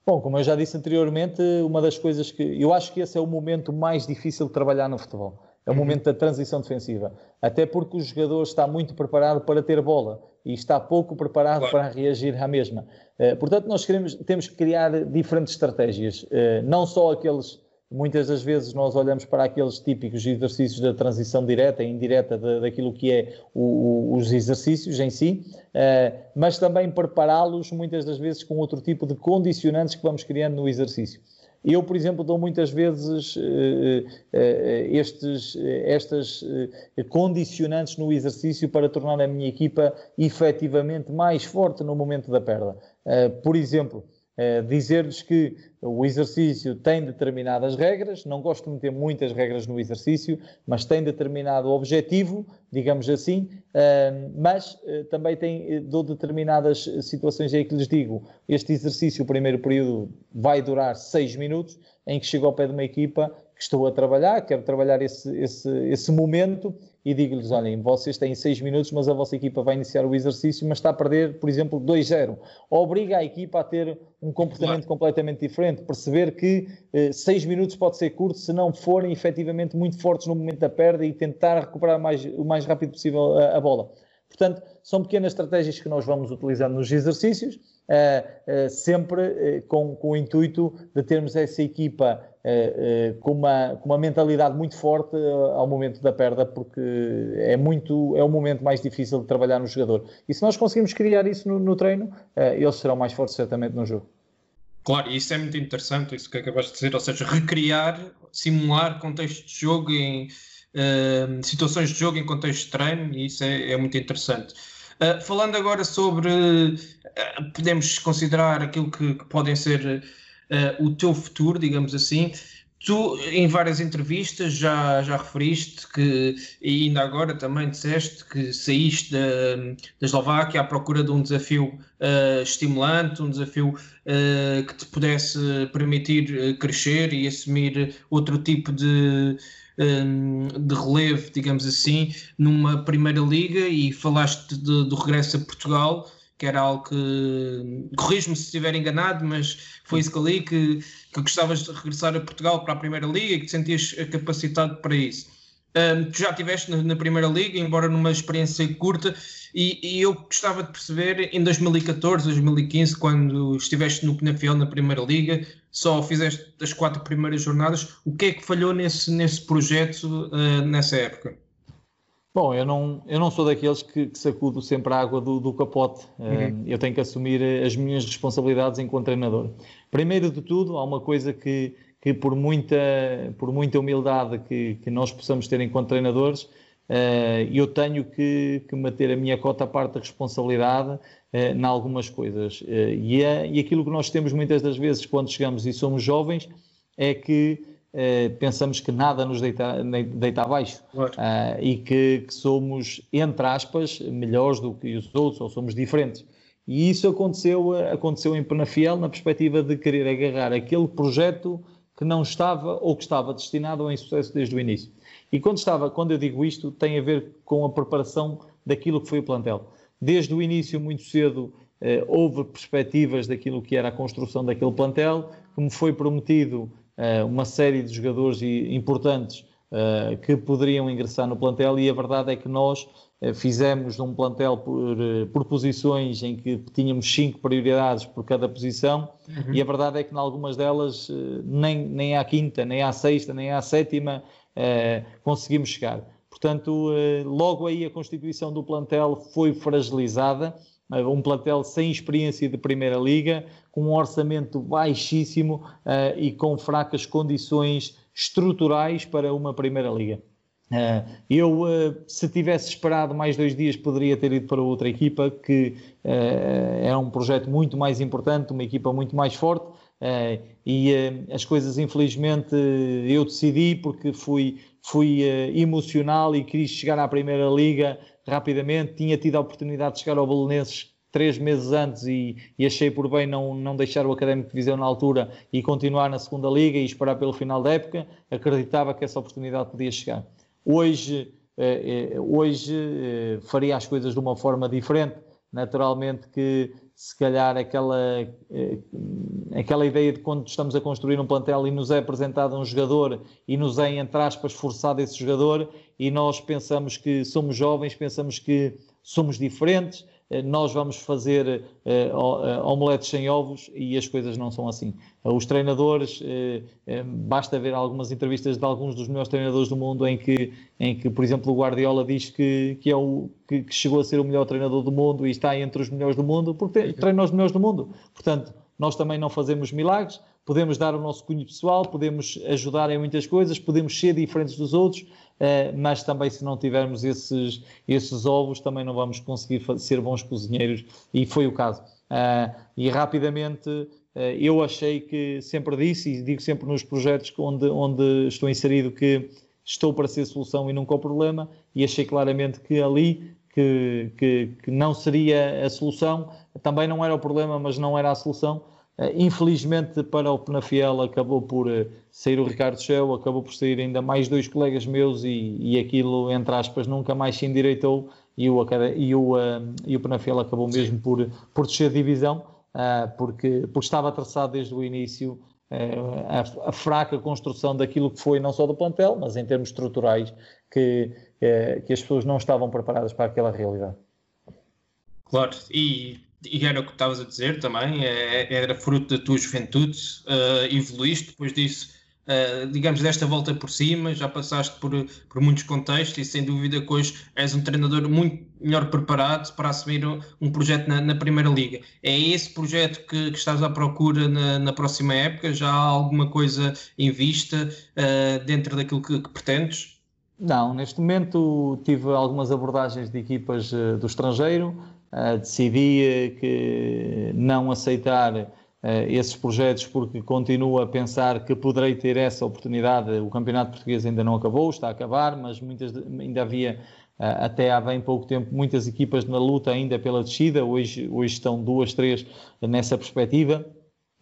Bom, como eu já disse anteriormente, uma das coisas que eu acho que esse é o momento mais difícil de trabalhar no futebol. É o uhum. momento da transição defensiva. Até porque o jogador está muito preparado para ter bola e está pouco preparado claro. para reagir à mesma. Uh, portanto, nós queremos, temos que criar diferentes estratégias, uh, não só aqueles. Muitas das vezes nós olhamos para aqueles típicos exercícios da transição direta e indireta de, daquilo que é o, o, os exercícios em si, uh, mas também prepará-los muitas das vezes com outro tipo de condicionantes que vamos criando no exercício. Eu, por exemplo, dou muitas vezes uh, uh, estes, estas condicionantes no exercício para tornar a minha equipa efetivamente mais forte no momento da perda. por exemplo, Uh, dizer-lhes que o exercício tem determinadas regras, não gosto de meter muitas regras no exercício, mas tem determinado objetivo, digamos assim, uh, mas uh, também tem dou determinadas situações aí que lhes digo, este exercício, o primeiro período, vai durar seis minutos, em que chego ao pé de uma equipa que estou a trabalhar, quero trabalhar esse, esse, esse momento e digo-lhes: olhem, vocês têm 6 minutos, mas a vossa equipa vai iniciar o exercício, mas está a perder, por exemplo, 2-0. Obriga a equipa a ter um comportamento claro. completamente diferente, perceber que 6 eh, minutos pode ser curto se não forem efetivamente muito fortes no momento da perda e tentar recuperar mais, o mais rápido possível a, a bola. Portanto, são pequenas estratégias que nós vamos utilizando nos exercícios, uh, uh, sempre uh, com, com, o intuito de termos essa equipa com, uma, com uma mentalidade muito forte ao momento da perda, porque é muito é o momento mais difícil de trabalhar no jogador. E se nós conseguimos criar isso no, no treino, eles serão mais fortes certamente no jogo. Claro, isso é muito interessante, isso que acabaste de dizer, ou seja, recriar, simular contexto de jogo em uh, situações de jogo em contexto de treino, e isso é, é muito interessante. Uh, falando agora sobre, uh, podemos considerar aquilo que, que podem ser o teu futuro, digamos assim. Tu, em várias entrevistas, já, já referiste que, e ainda agora também disseste que saíste da, da Eslováquia à procura de um desafio uh, estimulante, um desafio uh, que te pudesse permitir crescer e assumir outro tipo de, de relevo, digamos assim, numa Primeira Liga e falaste de, do regresso a Portugal, que era algo que, corrijo-me se estiver enganado, mas foi isso que ali, que, que gostavas de regressar a Portugal para a Primeira Liga e que te sentias capacitado para isso. Um, tu já estiveste na, na, Primeira Liga, embora numa experiência curta, E, e, eu gostava de perceber, em 2014, 2015, quando estiveste no Penafiel na Primeira Liga, só fizeste as quatro primeiras jornadas, o que é que falhou nesse, nesse projeto uh, nessa época? Bom, eu não, eu não sou daqueles que, que sacudo sempre a água do, do capote. Uhum. eu tenho que assumir as minhas responsabilidades enquanto treinador. Primeiro de tudo, há uma coisa que, que por, muita, por muita humildade que, que nós possamos ter enquanto treinadores, uh, eu tenho que, que manter a minha cota à parte da responsabilidade uh, em algumas coisas. Uh, e, é, e aquilo que nós temos muitas das vezes quando chegamos e somos jovens é que eh, pensamos que nada nos deita, deita abaixo claro. e que, que, somos, entre aspas, melhores do que os outros ou somos diferentes. E isso aconteceu, aconteceu em Penafiel na perspectiva de querer agarrar aquele projeto que não estava ou que estava destinado ao insucesso desde o início. E quando, estava, quando eu digo isto, tem a ver com a preparação daquilo que foi o plantel. Desde o início, muito cedo, eh, houve perspectivas daquilo que era a construção daquele plantel, como foi prometido eh, uma série de jogadores importantes eh, que poderiam ingressar no plantel e a verdade é que nós fizemos um plantel por, por posições em que tínhamos cinco prioridades por cada posição uhum. e a verdade é que em algumas delas nem, nem à quinta, nem à sexta, nem à sétima conseguimos chegar. Portanto, logo aí a constituição do plantel foi fragilizada um plantel sem experiência de Primeira Liga, com um orçamento baixíssimo e com fracas condições estruturais para uma Primeira Liga. Uh, eu, uh, se tivesse esperado mais dois dias, poderia ter ido para outra equipa, que é um projeto muito mais importante, uma equipa muito mais forte, e as coisas, infelizmente, eu decidi porque fui, fui emocional e quis chegar à Primeira Liga rapidamente. Tinha tido a oportunidade de chegar ao Belenenses três meses antes e, e, achei por bem não, não deixar o Académico de Viseu na altura e continuar na segunda Liga e esperar pelo final da época. Acreditava que essa oportunidade podia chegar. Hoje, eh, eh hoje eh, faria as coisas de uma forma diferente. Naturalmente que se calhar aquela, aquela ideia de quando estamos a construir um plantel e nos é apresentado um jogador e nos é, entre aspas, forçado esse jogador e nós pensamos que somos jovens, pensamos que somos diferentes, nós vamos fazer uh, omeletes sem ovos e as coisas não são assim. Os treinadores, basta ver algumas entrevistas de alguns dos melhores treinadores do mundo em que, em que por exemplo, o Guardiola diz que, que, é o, que, que chegou a ser o melhor treinador do mundo e está entre os melhores do mundo, porque treina os melhores do mundo. Portanto, nós também não fazemos milagres, podemos dar o nosso cunho pessoal, podemos ajudar em muitas coisas, podemos ser diferentes dos outros, eh, mas também se não tivermos esses, esses ovos também não vamos conseguir ser bons cozinheiros e foi o caso. Eh, e rapidamente eh, eu achei que sempre disse e digo sempre nos projetos onde, onde estou inserido que estou para ser solução e nunca o problema e achei claramente que ali que, que, que não seria a solução, também não era o problema, mas não era a solução. Uh, infelizmente para o Penafiel acabou por uh, sair o Ricardo Shell, acabou por sair ainda mais dois colegas meus e, e aquilo, entre aspas, nunca mais se endireitou e o, e o, uh, e o Penafiel acabou mesmo por, por descer de divisão, porque, porque estava traçado desde o início a, a, fraca construção daquilo que foi não só do plantel, mas em termos estruturais, que, que as pessoas não estavam preparadas para aquela realidade. Claro, e, e era o que estavas a dizer também, é, era fruto da tua juventude, uh, evoluíste depois disso, uh, digamos, desta volta por cima, já passaste por, por muitos contextos e sem dúvida que hoje és um treinador muito melhor preparado para assumir um, um projeto na, na, Primeira Liga. É esse projeto que, que estás à procura na, na, próxima época? Já há alguma coisa em vista uh, dentro daquilo que, que pretendes? Não, neste momento tive algumas abordagens de equipas do estrangeiro, uh, decidi uh, que não aceitar esses projetos porque continuo a pensar que poderei ter essa oportunidade. O Campeonato Português ainda não acabou, está a acabar, mas muitas, ainda havia até há bem pouco tempo muitas equipas na luta ainda pela descida, hoje, hoje estão duas, três nessa perspectiva.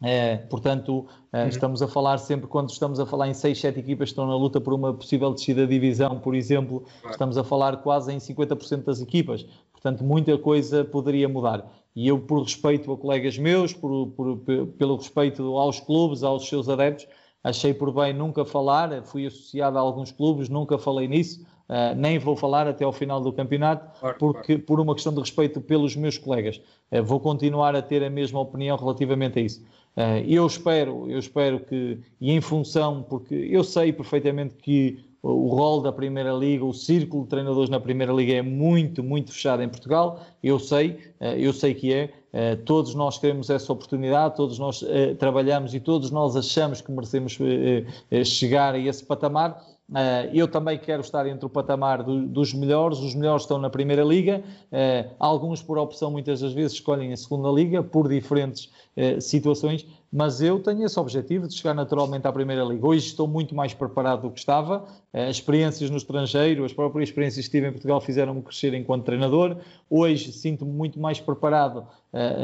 É, portanto, uhum. estamos a falar sempre, quando estamos a falar em 6, 7 equipas que estão na luta por uma possível descida de divisão, por exemplo, claro. estamos a falar quase em 50% das equipas. Portanto, muita coisa poderia mudar. E eu, por respeito a colegas meus, por, por, pelo respeito aos clubes, aos seus adeptos, achei por bem nunca falar. Fui associado a alguns clubes, nunca falei nisso. uh, nem vou falar até ao final do campeonato, claro, porque claro. por uma questão de respeito pelos meus colegas. Uh, vou continuar a ter a mesma opinião relativamente a isso. Uh, eu espero, eu espero que, e em função, porque eu sei perfeitamente que o rol da Primeira Liga, o círculo de treinadores na Primeira Liga é muito, muito fechado em Portugal. Eu sei, eh, eu sei que é. Eh, todos nós queremos essa oportunidade, todos nós eh, trabalhamos e todos nós achamos que merecemos chegar a esse patamar. Eu também quero estar entre o patamar dos melhores. Os melhores estão na Primeira Liga. alguns, por opção, muitas das vezes escolhem a Segunda Liga por diferentes situações mas eu tenho esse objetivo de chegar naturalmente à Primeira Liga. Hoje estou muito mais preparado do que estava, as experiências no estrangeiro, as próprias experiências que tive em Portugal fizeram-me crescer enquanto treinador. Hoje sinto-me muito mais preparado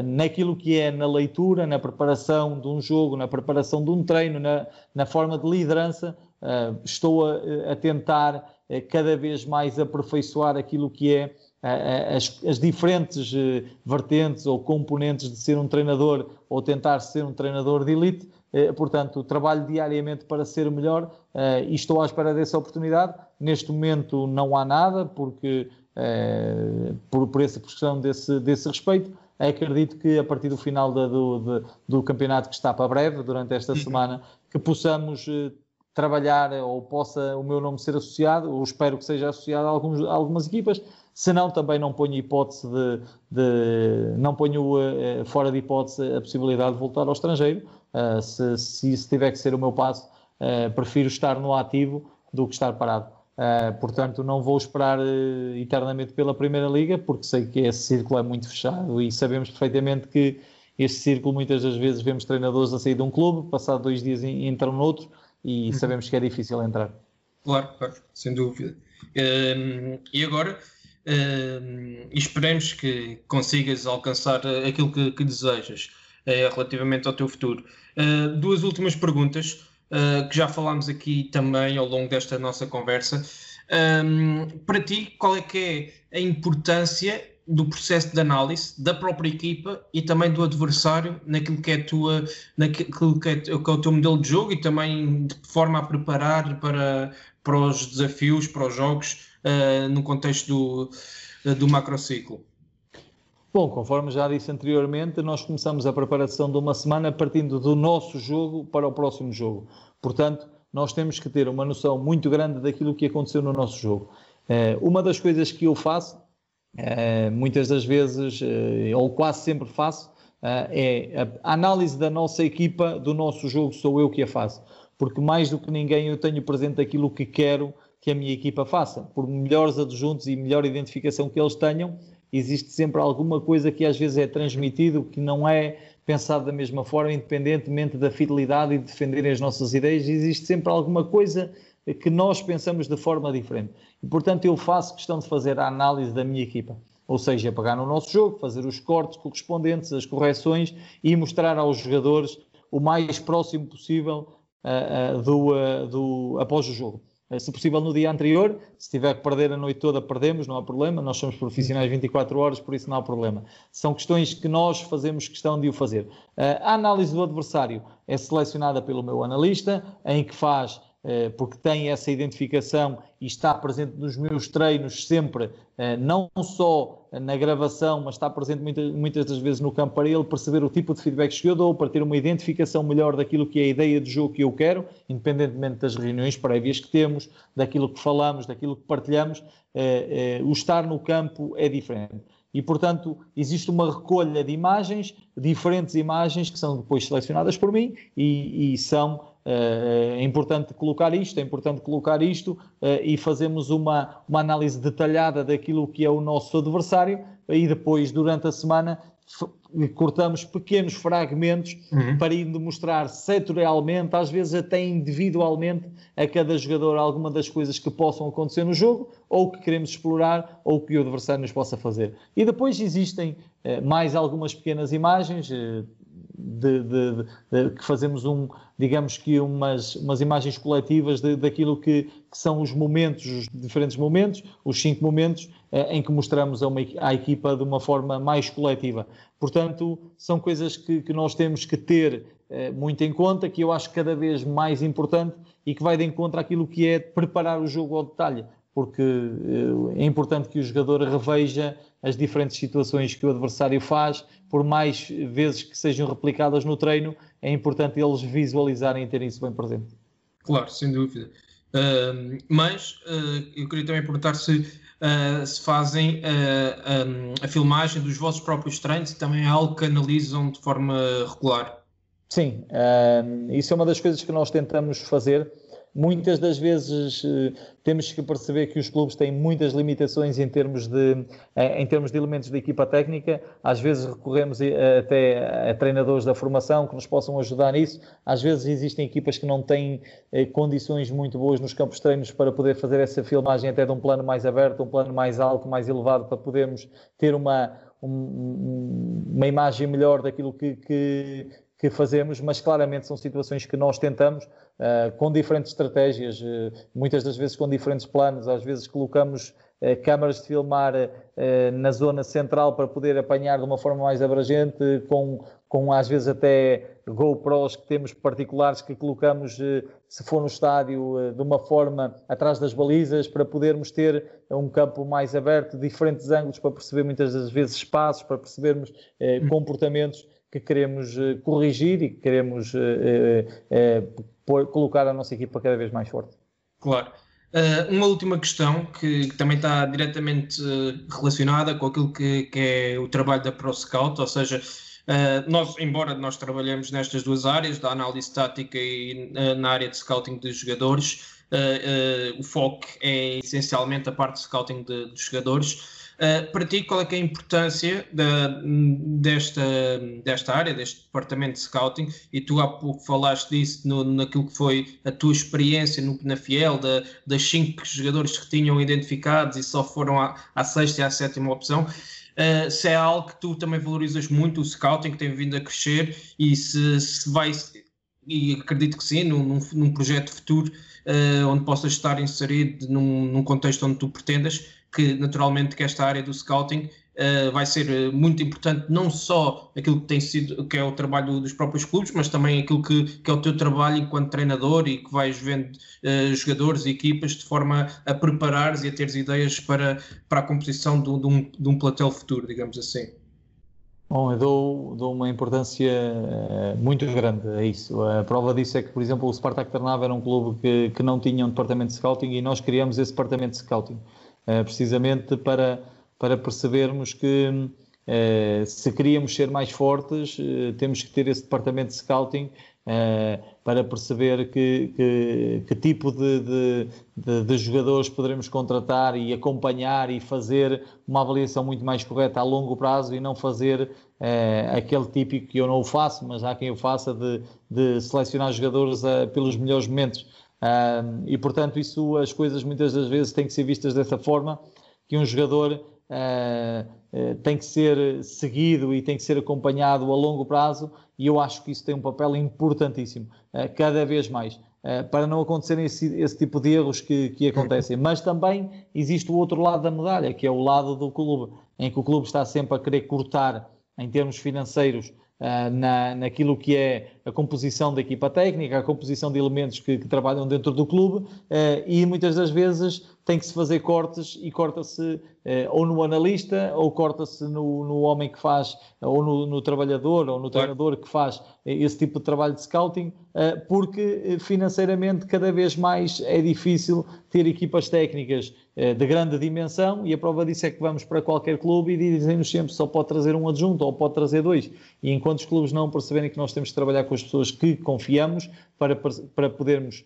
naquilo que é na leitura, na preparação de um jogo, na preparação de um treino, na, na forma de liderança. Uh, estou a, a tentar uh, cada vez mais aperfeiçoar aquilo que é as, as, diferentes eh, vertentes ou componentes de ser um treinador ou tentar ser um treinador de elite. Eh, portanto, trabalho diariamente para ser melhor e estou à espera dessa oportunidade. Neste momento não há nada, porque por, por essa questão desse, desse respeito, acredito que a partir do final da, do, de, do campeonato que está para breve, durante esta uhum. semana, que possamos trabalhar ou possa o meu nome ser associado, ou espero que seja associado a, alguns, a algumas equipas, senão também não ponho hipótese de, de não ponho uh, fora de hipótese a possibilidade de voltar ao estrangeiro. Uh, se, se isso tiver que ser o meu passo, uh, prefiro estar no ativo do que estar parado. portanto, não vou esperar eternamente pela Primeira Liga, porque sei que esse círculo é muito fechado e sabemos perfeitamente que este círculo, muitas das vezes, vemos treinadores a sair de um clube, passado dois dias entram noutro e uhum. sabemos que é difícil entrar. Claro, claro, sem dúvida. Um, e agora, uh, esperemos que consigas alcançar aquilo que, que desejas uh, relativamente ao teu futuro. Uh, duas últimas perguntas que já falámos aqui também ao longo desta nossa conversa. Um, para ti, qual é que é a importância do processo de análise da própria equipa e também do adversário naquilo que é, tua, naquilo que é, que é o teu modelo de jogo e também de forma a preparar para, para os desafios, para os jogos uh, no contexto do, uh, do macrociclo? Bom, conforme já disse anteriormente, nós começamos a preparação de uma semana partindo do nosso jogo para o próximo jogo. Portanto, nós temos que ter uma noção muito grande daquilo que aconteceu no nosso jogo. Uh, uma das coisas que eu faço, muitas das vezes, uh, ou quase sempre faço, é a análise da nossa equipa, do nosso jogo, sou eu que a faço. Porque mais do que ninguém eu tenho presente aquilo que quero que a minha equipa faça. Por melhores adjuntos e melhor identificação que eles tenham, existe sempre alguma coisa que às vezes é transmitido que não é pensado da mesma forma, independentemente da fidelidade e de defenderem as nossas ideias, existe sempre alguma coisa que nós pensamos de forma diferente. E, portanto, eu faço questão de fazer a análise da minha equipa. Ou seja, pegar no nosso jogo, fazer os cortes correspondentes, as correções e mostrar aos jogadores o mais próximo possível uh, uh, do, uh, do, após o jogo. Eh, se possível no dia anterior, se tiver que perder a noite toda, perdemos, não há problema, nós somos profissionais 24 horas, por isso não há problema. São questões que nós fazemos questão de o fazer. A análise do adversário é selecionada pelo meu analista, em que faz porque tem essa identificação e está presente nos meus treinos sempre, eh, não só na gravação, mas está presente muitas, das vezes no campo para ele perceber o tipo de feedback que eu dou, para ter uma identificação melhor daquilo que é a ideia de jogo que eu quero, independentemente das reuniões prévias que temos, daquilo que falamos, daquilo que partilhamos, eh, o estar no campo é diferente. E, portanto, existe uma recolha de imagens, diferentes imagens, que são depois selecionadas por mim e, e são eh, é importante colocar isto, é importante colocar isto eh, e fazemos uma, uma análise detalhada daquilo que é o nosso adversário e depois, durante a semana, cortamos pequenos fragmentos uhum. para ir demonstrar setorialmente, às vezes até individualmente, a cada jogador alguma das coisas que possam acontecer no jogo, ou que queremos explorar, ou que o adversário nos possa fazer. E depois existem eh, mais algumas pequenas imagens, eh, de, de, de, que fazemos um, digamos que umas, umas imagens coletivas daquilo que, que, são os momentos, os diferentes momentos, os cinco momentos eh, em que mostramos a uma, à equipa de uma forma mais coletiva. Portanto, são coisas que, que nós temos que ter eh, muito em conta, que eu acho cada vez mais importante e que vai de encontro àquilo que é preparar o jogo ao detalhe. Porque é importante que o jogador reveja as diferentes situações que o adversário faz, por mais vezes que sejam replicadas no treino, é importante eles visualizarem e terem isso bem presente. Claro, sem dúvida. Uh, mas uh, eu queria também perguntar se, uh, se fazem um, a filmagem dos vossos próprios treinos e também é algo que analisam de forma regular. Sim, isso é uma das coisas que nós tentamos fazer Muitas das vezes eh, temos que perceber que os clubes têm muitas limitações em termos de, eh, em termos de elementos da equipa técnica. Às vezes recorremos eh, até a treinadores da formação que nos possam ajudar nisso. Às vezes existem equipas que não têm condições muito boas nos campos treinos para poder fazer essa filmagem até de um plano mais aberto, um plano mais alto, mais elevado, para podermos ter uma, uma imagem melhor daquilo que, que, que fazemos, mas claramente são situações que nós tentamos uh, com diferentes estratégias, uh, muitas das vezes com diferentes planos, às vezes colocamos uh, câmaras de filmar na zona central para poder apanhar de uma forma mais abrangente, com, com às vezes até GoPros que temos particulares que colocamos, se for no estádio, de uma forma atrás das balizas, para podermos ter um campo mais aberto, diferentes ângulos para perceber muitas das vezes espaços, para percebermos hum. comportamentos que queremos uh, corrigir e que queremos uh, pôr, colocar a nossa equipa cada vez mais forte. Claro. uma última questão que, que, também está diretamente relacionada com aquilo que, que, é o trabalho da Pro Scout, ou seja, nós, embora nós trabalhemos nestas duas áreas, da análise tática e na área de scouting de jogadores, o foco é essencialmente a parte de scouting de jogadores. Uh, para ti, qual é, é a importância da, desta, desta área, deste departamento de scouting? E tu há pouco falaste disso no, naquilo que foi a tua experiência no Penafiel, da, das cinco jogadores que tinham identificados e só foram à, à sexta e à sétima opção. Uh, se é algo que tu também valorizas muito, o scouting que tem vindo a crescer e se, se vai, e acredito que sim, num, num projeto futuro uh, onde possas estar inserido num, num contexto onde tu pretendas, que naturalmente que esta área do scouting uh, vai ser eh, muito importante, não só aquilo que tem sido, que é o trabalho dos próprios clubes, mas também aquilo que, que é o teu trabalho enquanto treinador e que vais vendo uh, jogadores e equipas de forma a preparares e a teres ideias para, para a composição de, de, um, de um platel futuro, digamos assim. Bom, eu dou, dou, uma importância muito grande a isso. A prova disso é que, por exemplo, o Spartak Trnava era um clube que, que não tinha um departamento de scouting e nós criamos esse departamento de scouting. Eh, precisamente para, para percebermos que eh, se queríamos ser mais fortes, eh, temos que ter esse departamento de scouting para perceber que, que, que tipo de, de, de, de, jogadores poderemos contratar e acompanhar e fazer uma avaliação muito mais correta a longo prazo e não fazer aquele típico que eu não o faço, mas há quem o faça de, selecionar jogadores pelos melhores momentos. E portanto, isso, as coisas muitas das vezes têm que ser vistas dessa forma, que um jogador uh, tem que ser seguido e tem que ser acompanhado a longo prazo, e eu acho que isso tem um papel importantíssimo, uh, cada vez mais. para não acontecerem esse, esse, tipo de erros que, que acontecem. Mas também existe o outro lado da medalha, que é o lado do clube, em que o clube está sempre a querer cortar em termos financeiros uh, na, naquilo que é a composição da equipa técnica, a composição de elementos que, que trabalham dentro do clube uh, e muitas das vezes tem que se fazer cortes e corta-se eh, ou no analista ou corta-se no, no, homem que faz, ou no, no, trabalhador ou no treinador que faz esse tipo de trabalho de scouting, eh, porque financeiramente cada vez mais é difícil ter equipas técnicas eh, de grande dimensão e a prova disso é que vamos para qualquer clube e dizem-nos sempre só pode trazer um adjunto ou pode trazer dois. E enquanto os clubes não perceberem que nós temos que trabalhar com as pessoas que confiamos para, para podermos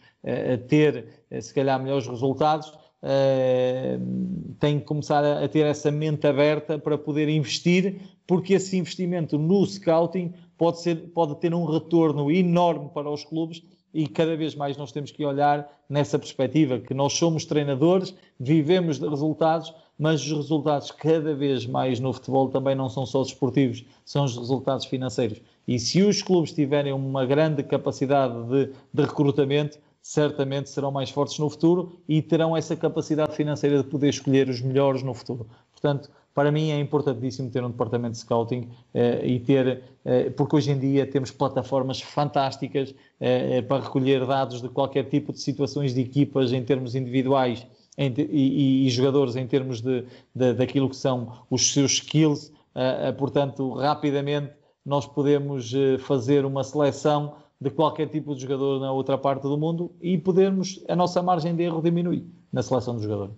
ter, se calhar, melhores resultados, uh, tem que começar a, a, ter essa mente aberta para poder investir, porque esse investimento no scouting pode, ser, pode ter um retorno enorme para os clubes e cada vez mais nós temos que olhar nessa perspectiva, que nós somos treinadores, vivemos de resultados, mas os resultados cada vez mais no futebol também não são só desportivos, são os resultados financeiros. E se os clubes tiverem uma grande capacidade de, de recrutamento, certamente serão mais fortes no futuro e terão essa capacidade financeira de poder escolher os melhores no futuro. Portanto, para mim é importantíssimo ter um departamento de scouting eh, e ter, eh, porque hoje em dia temos plataformas fantásticas eh, para recolher dados de qualquer tipo de situações de equipas em termos individuais em, e, e, jogadores em termos de, de, daquilo que são os seus skills, uh, uh, portanto, rapidamente nós podemos fazer uma seleção de qualquer tipo de jogador na outra parte do mundo e podermos, a nossa margem de erro diminui na seleção do jogador.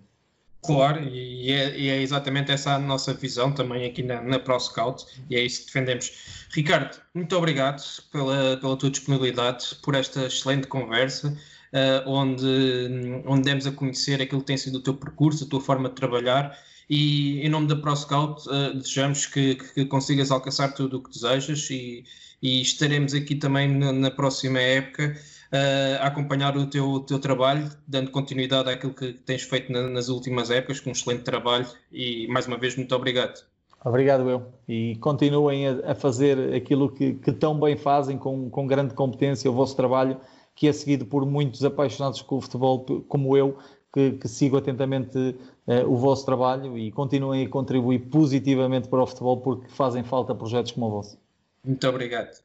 Claro, e é, e é, exatamente essa a nossa visão também aqui na, na ProScout e é isso que defendemos. Ricardo, muito obrigado pela, pela tua disponibilidade, por esta excelente conversa, uh, onde, onde demos a conhecer aquilo que tem sido o teu percurso, a tua forma de trabalhar e em nome da ProScout uh, desejamos que, que, consigas alcançar tudo o que desejas e, e estaremos aqui também na, na próxima época uh, a acompanhar o teu, teu trabalho, dando continuidade àquilo que tens feito na, nas últimas épocas, com um excelente trabalho e mais uma vez muito obrigado. Obrigado eu. E continuem a, a fazer aquilo que, que, tão bem fazem, com, com grande competência, o vosso trabalho, que é seguido por muitos apaixonados com o futebol, como eu, que, que sigo atentamente uh, o vosso trabalho e continuem a contribuir positivamente para o futebol, porque fazem falta projetos como o vosso. Muito obrigado.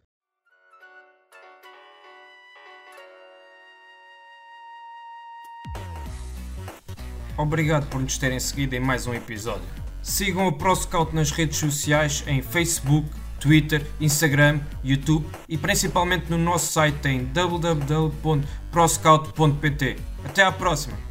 Obrigado por nos terem seguido em mais um episódio. Sigam o ProScout nas redes sociais em Facebook, Twitter, Instagram, YouTube e principalmente no nosso site em www.proscout.pt. Até à próxima!